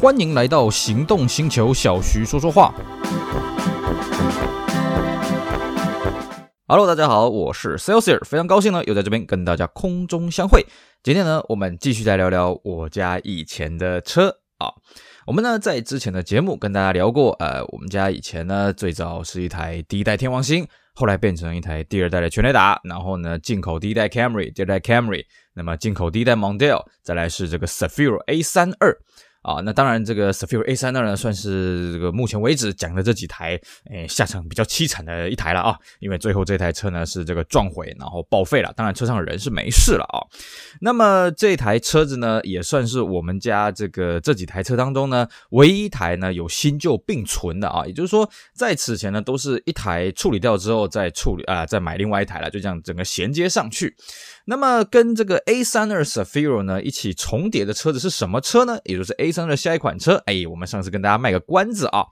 欢迎来到行动星球，小徐说说话。Hello，大家好，我是 Celsius，非常高兴呢，又在这边跟大家空中相会。今天呢，我们继续再聊聊我家以前的车啊。我们呢，在之前的节目跟大家聊过，呃，我们家以前呢，最早是一台第一代天王星，后来变成一台第二代的全雷达，然后呢，进口第一代 Camry，第二代 Camry，那么进口第一代 Mondale，再来是这个 Zafiro A32。啊，那当然，这个 Zafiro A32 呢，算是这个目前为止讲的这几台，诶，下场比较凄惨的一台了啊。因为最后这台车呢是这个撞毁，然后报废了。当然，车上的人是没事了啊。那么这台车子呢，也算是我们家这个这几台车当中呢，唯一一台呢有新旧并存的啊。也就是说，在此前呢，都是一台处理掉之后再处理啊，再买另外一台了，就这样整个衔接上去。那么跟这个 A 三二 s a f i r o 呢一起重叠的车子是什么车呢？也就是 A32 的下一款车。哎，我们上次跟大家卖个关子啊。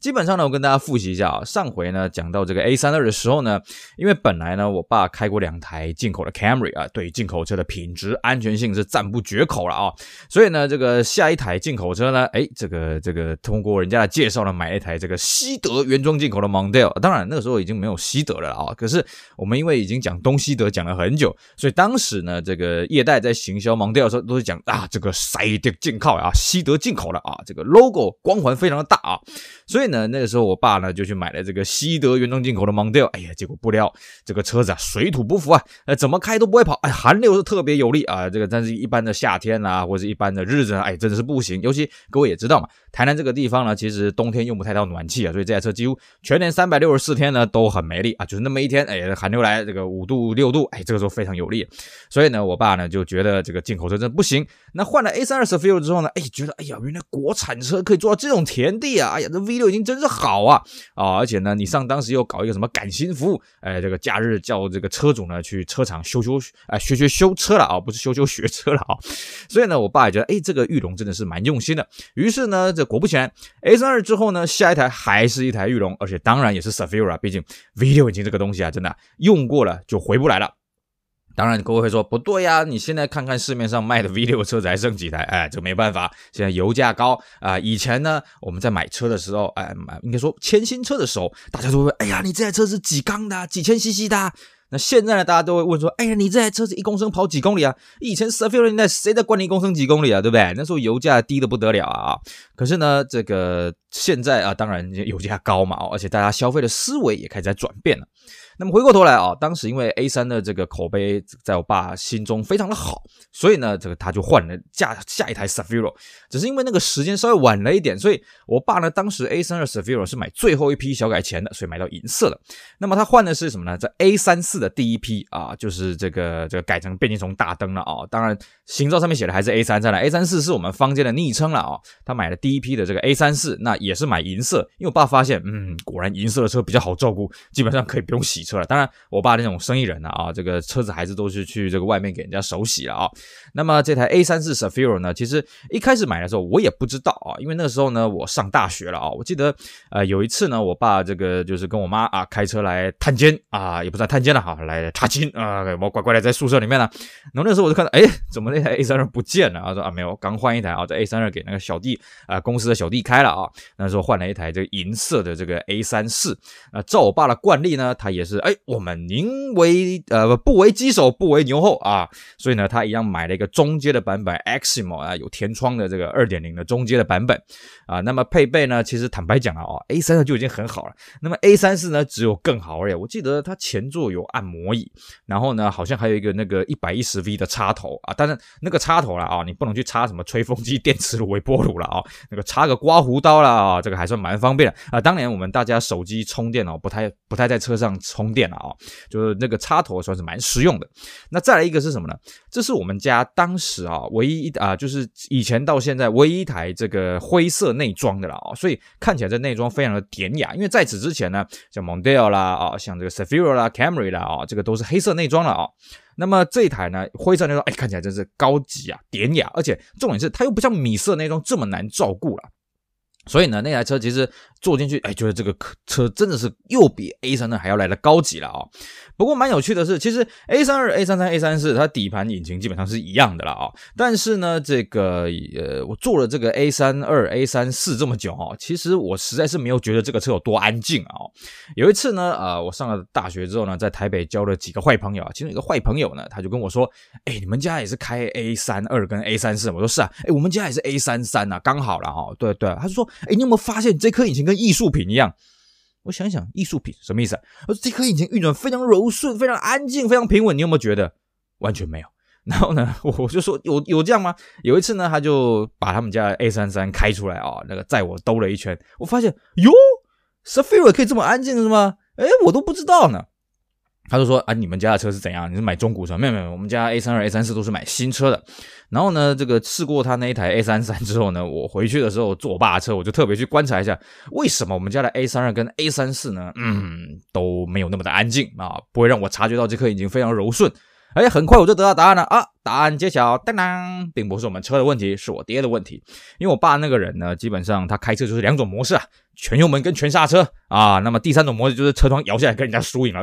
基本上呢，我跟大家复习一下啊，上回呢讲到这个 A32 的时候呢，因为本来呢我爸开过两台进口的 Camry 啊，对进口车的品质安全性是赞不绝口了啊，所以呢这个下一台进口车呢，哎这个这个通过人家的介绍呢买一台这个西德原装进口的 Mondale，当然那个时候已经没有西德了啊，可是我们因为已经讲东西德讲了很久，所以当时呢这个业代在行销 Mondale 的时候都是讲啊这个西德进口啊，西德进口的啊，这个 logo 光环非常的大啊，所以呢。那个时候，我爸呢就去买了这个西德原装进口的 Mondale，哎呀，结果不料这个车子啊水土不服啊，呃，怎么开都不会跑，哎，寒流是特别有力啊，这个但是一般的夏天啊，或者一般的日子啊，哎，真的是不行。尤其各位也知道嘛，台南这个地方呢，其实冬天用不太到暖气啊，所以这台车几乎全年三百六十四天呢都很没力啊，就是那么一天，哎，寒流来这个五度六度，哎，这个时候非常有力。所以呢，我爸呢就觉得这个进口车真的不行。那换了 A32 Zafiro 之后呢，哎，觉得哎呀，原来国产车可以做到这种田地啊，哎呀，这 V6 已经。真是好啊啊！而且呢，你上当时又搞一个什么感新服务，哎，这个假日叫这个车主呢去车厂修修，哎，学学修车了啊，不是修修学车了啊。所以呢，我爸也觉得，哎，这个玉龙真的是蛮用心的。于是呢，这果不其然，A32 之后呢，下一台还是一台玉龙，而且当然也是 s a f i r a 毕竟 V6 引擎这个东西啊，真的用过了就回不来了。当然，各位会说不对呀，你现在看看市面上卖的 V6 车子还剩几台？哎，这没办法，现在油价高啊。以前呢，我们在买车的时候，哎，买应该说签新车的时候，大家都会，哎呀，你这台车是几缸的？几千 CC 的？那现在呢，大家都会问说，哎呀，你这台车子一公升跑几公里啊？以前 Zafiro 年代谁在管你一公升几公里啊？对不对？那时候油价低的不得了啊。可是呢，这个现在啊，当然油价高嘛，而且大家消费的思维也开始在转变了。那么回过头来啊，当时因为 A3 的这个口碑在我爸心中非常的好，所以呢，这个他就换了下下一台 s a f i r o 只是因为那个时间稍微晚了一点，所以我爸呢，当时 A3 的 s a f i r o 是买最后一批小改前的，所以买到银色的。那么他换的是什么呢？在 A34 的第一批啊，就是这个这个改成变形虫大灯了啊。当然，行照上面写的还是 A3，再来 A34 是我们坊间的昵称了啊。他买了第一批的这个 A34，那也是买银色，因为我爸发现，嗯，果然银色的车比较好照顾，基本上可以不用洗。车了，当然，我爸那种生意人呢啊，这个车子还是都是去这个外面给人家手洗了啊。那么这台 A34 Zafiro 呢，其实一开始买的时候我也不知道啊，因为那个时候呢我上大学了啊。我记得呃有一次呢，我爸这个就是跟我妈啊开车来探监啊，也不算探监了哈，来查寝啊，我乖乖的在宿舍里面呢。然后那时候我就看到，哎，怎么那台 A32 不见了？啊说啊没有，刚换一台啊，这 A32 给那个小弟啊公司的小弟开了啊。那时候换了一台这个银色的这个 A34 啊，照我爸的惯例呢，他也是。哎，我们宁为呃不为鸡首不为牛后啊，所以呢，他一样买了一个中阶的版本，Ximo 啊，有天窗的这个二点零的中阶的版本啊。那么配备呢，其实坦白讲啊，哦，A 三就已经很好了。那么 A 三四呢，只有更好而已。我记得它前座有按摩椅，然后呢，好像还有一个那个一百一十 V 的插头啊。但是那个插头了啊，你不能去插什么吹风机、电磁炉、微波炉了啊。那个插个刮胡刀了啊，这个还算蛮方便的啊。当年我们大家手机充电哦，不太不太在车上充。充电了啊，就是那个插头算是蛮实用的。那再来一个是什么呢？这是我们家当时啊唯一啊，就是以前到现在唯一一台这个灰色内装的了啊，所以看起来这内装非常的典雅。因为在此之前呢，像 Mondale 啦啊，像这个 s a f i r o 啦、Camry 啦啊，这个都是黑色内装了啊。那么这一台呢，灰色内装，哎，看起来真是高级啊，典雅，而且重点是它又不像米色内装这么难照顾了。所以呢，那台车其实坐进去，哎，觉得这个车真的是又比 A 三二还要来的高级了啊、哦。不过蛮有趣的是，其实 A 三二、A 三三、A 三四，它底盘引擎基本上是一样的了啊。但是呢，这个呃，我坐了这个 A 三二、A 三四这么久啊，其实我实在是没有觉得这个车有多安静啊。有一次呢，呃，我上了大学之后呢，在台北交了几个坏朋友啊，其中一个坏朋友呢，他就跟我说：“哎，你们家也是开 A 三二跟 A 三四？”我说：“是啊。”哎，我们家也是 A 三三啊，刚好了哈。对对，他就说：“哎，你有没有发现这颗引擎跟艺术品一样？”我想想，艺术品什么意思啊？我说这颗引擎运转非常柔顺，非常安静，非常平稳。你有没有觉得？完全没有。然后呢，我就说有有这样吗？有一次呢，他就把他们家的 A 三三开出来啊，那个载我兜了一圈，我发现哟，Zafira 可以这么安静是吗？哎，我都不知道呢。他就说啊，你们家的车是怎样？你是买中古车？没有没有，我们家 A 三二、A 三四都是买新车的。然后呢，这个试过他那一台 A 三三之后呢，我回去的时候坐我爸的车，我就特别去观察一下，为什么我们家的 A 三二跟 A 三四呢，嗯，都没有那么的安静啊，不会让我察觉到这颗引擎非常柔顺。哎，很快我就得到答案了啊！答案揭晓，当当，并不是我们车的问题，是我爹的问题。因为我爸那个人呢，基本上他开车就是两种模式啊，全油门跟全刹车啊。那么第三种模式就是车窗摇下来跟人家输赢了。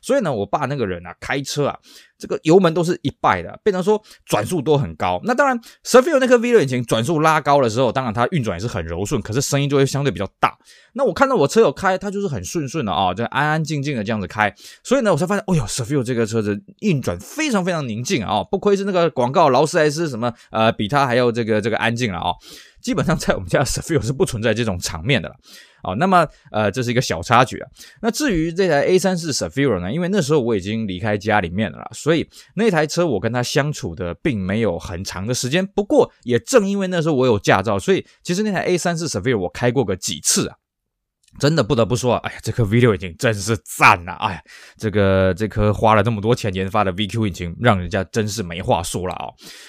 所以呢，我爸那个人啊，开车啊。这个油门都是一拜的，变成说转速都很高。那当然，Zafira 那颗 V6 引擎转速拉高的时候，当然它运转也是很柔顺，可是声音就会相对比较大。那我看到我车友开，它就是很顺顺的啊，就安安静静的这样子开。所以呢，我才发现，哦哟，Zafira 这个车子运转非常非常宁静啊，哦不愧是那个广告劳斯莱斯什么呃，比它还要这个这个安静了啊。基本上在我们家 safir 是不存在这种场面的了。哦，那么呃，这是一个小插曲啊。那至于这台 A34 Zafira 呢，因为那时候我已经离开家里面了啦，所以那台车我跟他相处的并没有很长的时间。不过也正因为那时候我有驾照，所以其实那台 A34 Zafira 我开过个几次啊。真的不得不说，哎呀，这颗 V6 引擎真是赞呐！哎呀，这个这颗花了这么多钱研发的 VQ 引擎，让人家真是没话说了啊、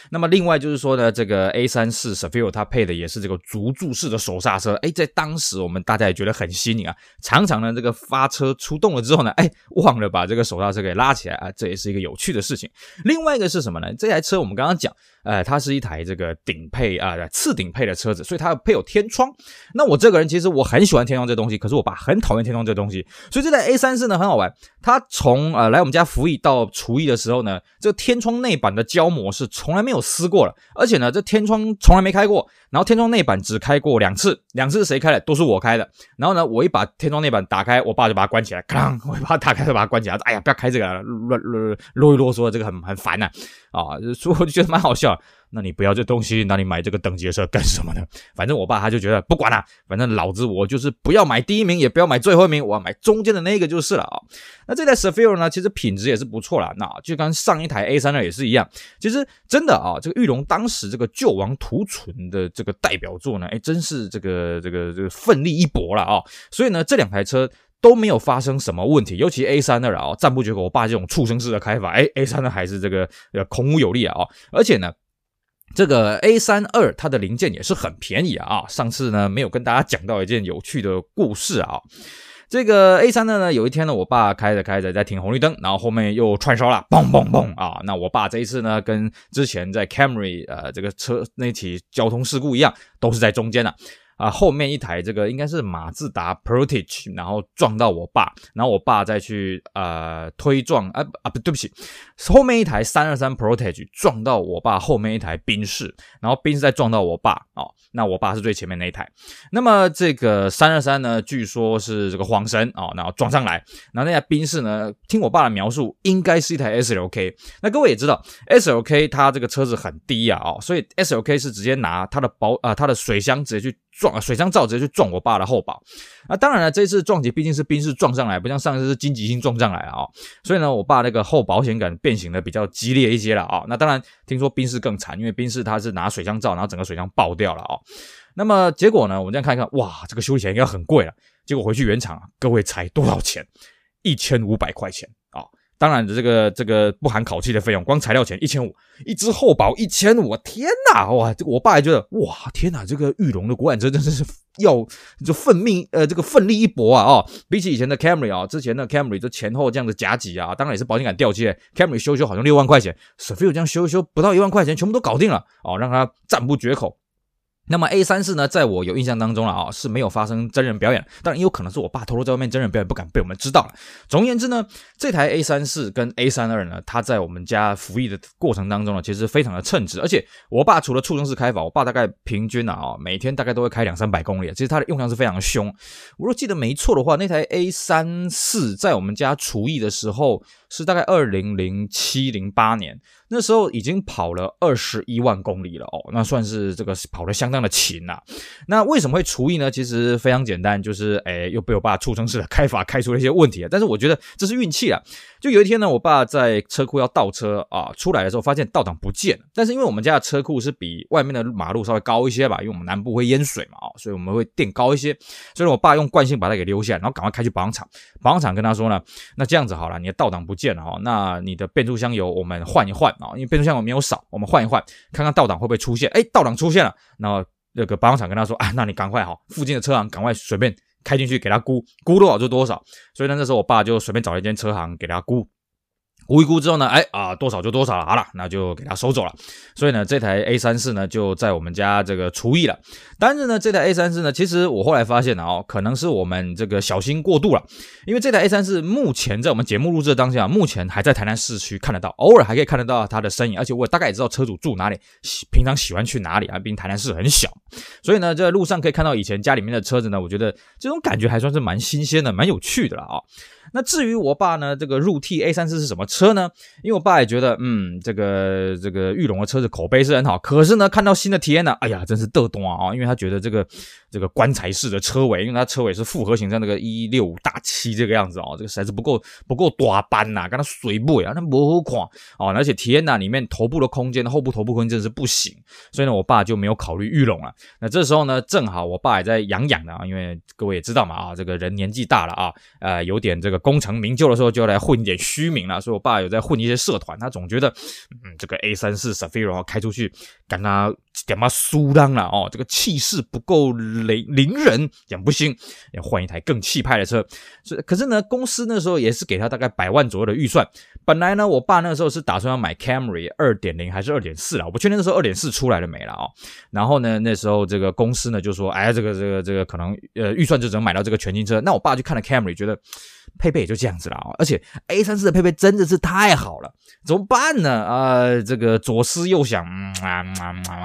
那么另外就是说呢，这个 A34 Zafira 它配的也是这个足柱式的手刹车，哎，在当时我们大家也觉得很新颖啊。常常呢，这个发车出动了之后呢，哎，忘了把这个手刹车给拉起来啊，这也是一个有趣的事情。另外一个是什么呢？这台车我们刚刚讲。呃，它是一台这个顶配啊、次顶配的车子，所以它配有天窗。那我这个人其实我很喜欢天窗这东西，可是我爸很讨厌天窗这个东西。所以这台 A34 呢很好玩，它从呃来我们家服役到除役的时候呢，这个天窗内板的胶膜是从来没有撕过了，而且呢这天窗从来没开过，然后天窗内板只开过两次，两次是谁开的？都是我开的。然后呢，我一把天窗内板打开，我爸就把它关起来，咔，我一把它打开就把它关起来。哎呀，不要开这个了，啰啰啰啰嗦，这个很很烦呐、啊。啊，所以我就觉得蛮好笑。那你不要这东西，那你买这个等级的车干什么呢？反正我爸他就觉得不管了，反正老子我就是不要买第一名，也不要买最后一名，我要买中间的那个就是了啊。那这台 Zafira 呢，其实品质也是不错啦。那就跟上一台 A32 也是一样，其实真的啊，这个玉龙当时这个救亡图存的这个代表作呢，哎，真是这个这个这个奋力一搏了啊。所以呢，这两台车。都没有发生什么问题，尤其 A 三二啊，赞不绝口。我爸这种畜生式的开法，哎，A 三二还是这个呃孔武有力啊，而且呢，这个 A 三二它的零件也是很便宜啊。上次呢没有跟大家讲到一件有趣的故事啊，这个 A 三二呢，有一天呢，我爸开着开着在停红绿灯，然后后面又串烧了，嘣嘣嘣啊！那我爸这一次呢，跟之前在 Camry 呃这个车那起交通事故一样，都是在中间的。啊后面一台这个应该是马自达 Protege，然后撞到我爸，然后我爸再去呃推撞，啊啊不对不起，后面一台三二三 Protege 撞到我爸后面一台宾士，然后宾士再撞到我爸，哦，那我爸是最前面那一台。那么这个三二三呢，据说是这个晃神哦，然后撞上来，然后那台宾士呢，听我爸的描述，应该是一台 SLK。那各位也知道，SLK 它这个车子很低啊，哦，所以 SLK 是直接拿它的保啊它的水箱直接去。撞水箱罩直接去撞我爸的后保，啊，当然了，这次撞击毕竟是宾士撞上来，不像上一次是金吉星撞上来啊，所以呢，我爸那个后保险杆变形的比较激烈一些了啊。那当然，听说宾士更惨，因为宾士它是拿水箱罩，然后整个水箱爆掉了啊。那么结果呢，我们这样看一看，哇，这个修起来应该很贵了。结果回去原厂，各位猜多少钱？一千五百块钱。当然的，这个这个不含烤漆的费用，光材料钱一千五，一只后保一千五，天哪！哇，这个我爸还觉得哇，天哪，这个玉龙的国产车真的是要就奋命呃这个奋力一搏啊！哦，比起以前的 Camry 啊，之前的 Camry 这前后这样的夹挤啊，当然也是保险杆掉漆，Camry 修修好像六万块钱 s u f i 这样修修不到一万块钱，全部都搞定了哦，让他赞不绝口。那么 A 三四呢，在我有印象当中了啊，是没有发生真人表演，当然也有可能是我爸偷偷在外面真人表演，不敢被我们知道了。总而言之呢，这台 A 三四跟 A 三二呢，它在我们家服役的过程当中呢，其实非常的称职。而且我爸除了初中式开法，我爸大概平均啊，每天大概都会开两三百公里，其实它的用量是非常凶。我若记得没错的话，那台 A 三四在我们家除役的时候是大概二零零七零八年。那时候已经跑了二十一万公里了哦，那算是这个跑得相当的勤呐。那为什么会除役呢？其实非常简单，就是诶又被我爸促针式的开法开出了一些问题啊。但是我觉得这是运气啊。就有一天呢，我爸在车库要倒车啊，出来的时候发现倒档不见了。但是因为我们家的车库是比外面的马路稍微高一些吧，因为我们南部会淹水嘛，哦，所以我们会垫高一些。所以我爸用惯性把它给溜下来，然后赶快开去保养厂。保养厂跟他说呢，那这样子好了，你的倒档不见见了哈，那你的变速箱油我们换一换。啊，因为变速箱油没有少，我们换一换，看看倒档会不会出现。哎，倒档出现了，那那个保养厂跟他说啊，那你赶快哈，附近的车行赶快随便开进去给他估，估多少就多少。所以呢，那时候我爸就随便找了一间车行给他估。估一估之后呢，哎啊，多少就多少了，好了，那就给他收走了。所以呢，这台 A 三四呢就在我们家这个除役了。但是呢，这台 A 三四呢，其实我后来发现了哦，可能是我们这个小心过度了。因为这台 A 三四目前在我们节目录制的当下，目前还在台南市区看得到，偶尔还可以看得到它的身影。而且我大概也知道车主住哪里，平常喜欢去哪里啊。毕竟台南市很小，所以呢，在路上可以看到以前家里面的车子呢，我觉得这种感觉还算是蛮新鲜的，蛮有趣的了啊。那至于我爸呢，这个入替 A 三四是什么车呢？因为我爸也觉得，嗯，这个这个裕隆的车子口碑是很好，可是呢，看到新的体验呢，哎呀，真是嘚多啊！因为他觉得这个这个棺材式的车尾，因为它车尾是复合型，像那个一六五大七这个样子哦，这个实在是不够不够大班呐，跟它水不啊，那模糊款哦，而且体验呐里面头部的空间，后部头部空间真的是不行，所以呢，我爸就没有考虑裕隆了。那这时候呢，正好我爸也在养养的啊，因为各位也知道嘛啊，这个人年纪大了啊，呃，有点这这个。功成名就的时候，就要来混一点虚名了。所以，我爸有在混一些社团，他总觉得，嗯，这个 A 三四 Safiro 开出去，跟他点嘛输当了哦，这个气势不够凌凌人，讲不行，要换一台更气派的车。所以，可是呢，公司那时候也是给他大概百万左右的预算。本来呢，我爸那个时候是打算要买 Camry 二点零还是二点四了，我不确定那时候二点四出来了没了哦。然后呢，那时候这个公司呢就说，哎，这个这个这个可能呃预算就只能买到这个全新车。那我爸就看了 Camry，觉得。配备也就这样子了啊，而且 A 三四的配备真的是太好了，怎么办呢？啊、这个左思右想，啊，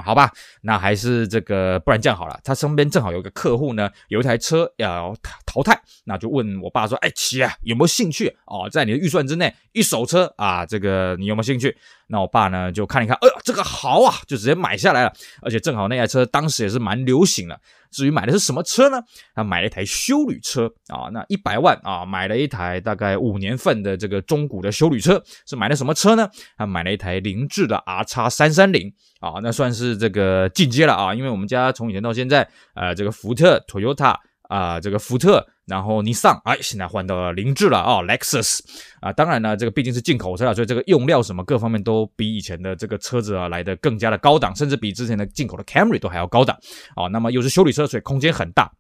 好吧，那还是这个，不然这样好了，他身边正好有个客户呢，有一台车要淘汰，那就问我爸说，哎，齐啊，有没有兴趣哦，在你的预算之内，一手车啊，这个你有没有兴趣？那我爸呢就看一看，哎呦，这个好啊，就直接买下来了，而且正好那台车当时也是蛮流行的。至于买的是什么车呢？他买了一台休旅车啊，那一百万啊，买了一台大概五年份的这个中古的休旅车。是买的什么车呢？他买了一台凌志的 R 叉三三零啊，那算是这个进阶了啊，因为我们家从以前到现在，呃，这个福特、Toyota。啊，这个福特，然后尼桑，哎，现在换到了凌志了啊，Lexus 啊，当然呢，这个毕竟是进口车啊，所以这个用料什么各方面都比以前的这个车子啊来的更加的高档，甚至比之前的进口的 Camry 都还要高档啊。那么又是休旅车，所以空间很大。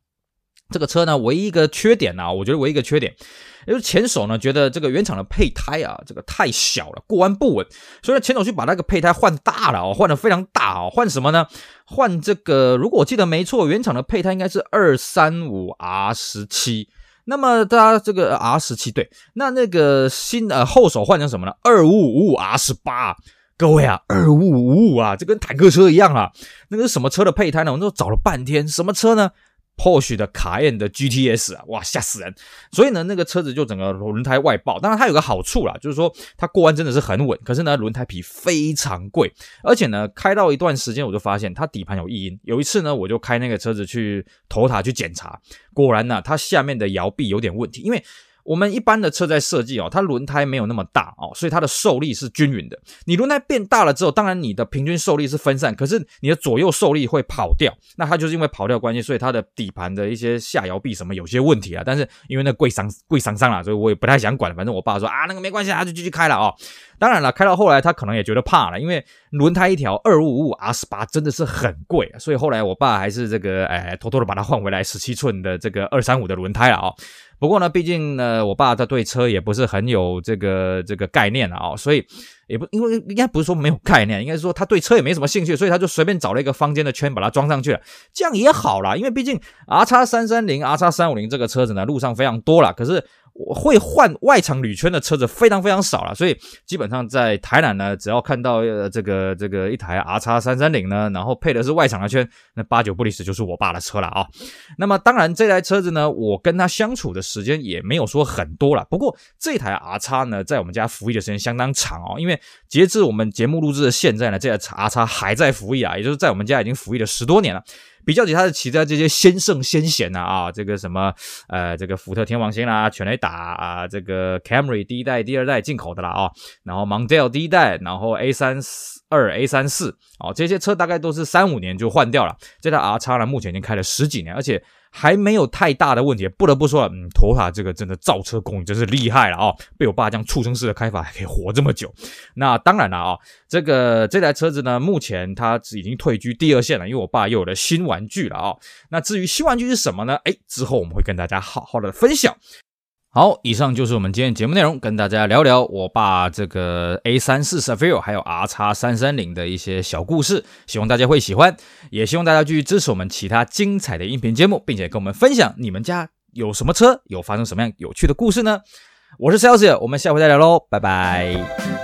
这个车呢，唯一一个缺点呢、我觉得唯一一个缺点，也就是前手呢觉得这个原厂的配胎啊，这个太小了，过弯不稳，所以前手去把那个配胎换大了哦，换得非常大哦，换什么呢？换这个，如果我记得没错，原厂的配胎应该是二三五 R 十七，那么大家这个 R 十七对，那那个新呃后手换成什么呢？二五五五 R 十八，各位啊，二五五五啊，这跟坦克车一样啊，那个是什么车的配胎呢？我们都找了半天，什么车呢？？Porsche 的卡宴的 GTS 啊，哇，吓死人！所以呢，那个车子就整个轮胎外爆。当然，它有个好处啦，就是说它过弯真的是很稳。可是呢，轮胎皮非常贵，而且呢，开到一段时间我就发现它底盘有异音。有一次呢，我就开那个车子去头塔去检查，果然呢，它下面的摇臂有点问题，因为。我们一般的车在设计哦，它轮胎没有那么大哦，所以它的受力是均匀的。你轮胎变大了之后，当然你的平均受力是分散，可是你的左右受力会跑掉。那它就是因为跑掉关系，所以它的底盘的一些下摇臂什么有些问题啊。但是因为那贵伤贵伤伤了，所以我也不太想管了。反正我爸说啊，那个没关系，他就继续开了哦。当然了，开到后来他可能也觉得怕了，因为轮胎一条二五五 R 十八真的是很贵，所以后来我爸还是这个哎偷偷的把它换回来十七寸的这个二三五的轮胎了哦。不过呢，毕竟呢，我爸他对车也不是很有这个这个概念啊，所以也不因为应该不是说没有概念，应该是说他对车也没什么兴趣，所以他就随便找了一个方间的圈把它装上去了，这样也好啦，因为毕竟 R X 三三零、R X 三五零这个车子呢，路上非常多了，可是。我会换外场铝圈的车子非常非常少了，所以基本上在台南呢，只要看到呃这个这个一台 R X 三三零呢，然后配的是外场的圈，那八九不离十就是我爸的车了啊。那么当然这台车子呢，我跟他相处的时间也没有说很多了，不过这台 R X 呢，在我们家服役的时间相当长哦，因为截至我们节目录制的现在呢，这台 R X 还在服役啊，也就是在我们家已经服役了十多年了。比较起他的其他这些先胜先贤呐啊，这个什么呃，这个福特天王星啦，全雷打啊，这个 Camry 第一代、第二代进口的啦啊，然后 Mondale 第一代，然后 A 三二、A 三四哦，这些车大概都是三五年就换掉了。这台 R X 呢，目前已经开了十几年，而且。还没有太大的问题，不得不说，嗯托塔这个真的造车工艺真是厉害了啊、被我爸这样畜生式的开法还可以活这么久。那当然了啊、这个这台车子呢，目前它已经退居第二线了，因为我爸又有了新玩具了啊、那至于新玩具是什么呢？哎，之后我们会跟大家好好的分享。好，以上就是我们今天节目内容，跟大家聊聊我爸这个 A 三四 s a v i l 还有 R 叉三三零的一些小故事，希望大家会喜欢，也希望大家继续支持我们其他精彩的音频节目，并且跟我们分享你们家有什么车，有发生什么样有趣的故事呢？我是 Celsius，我们下回再聊喽，拜拜。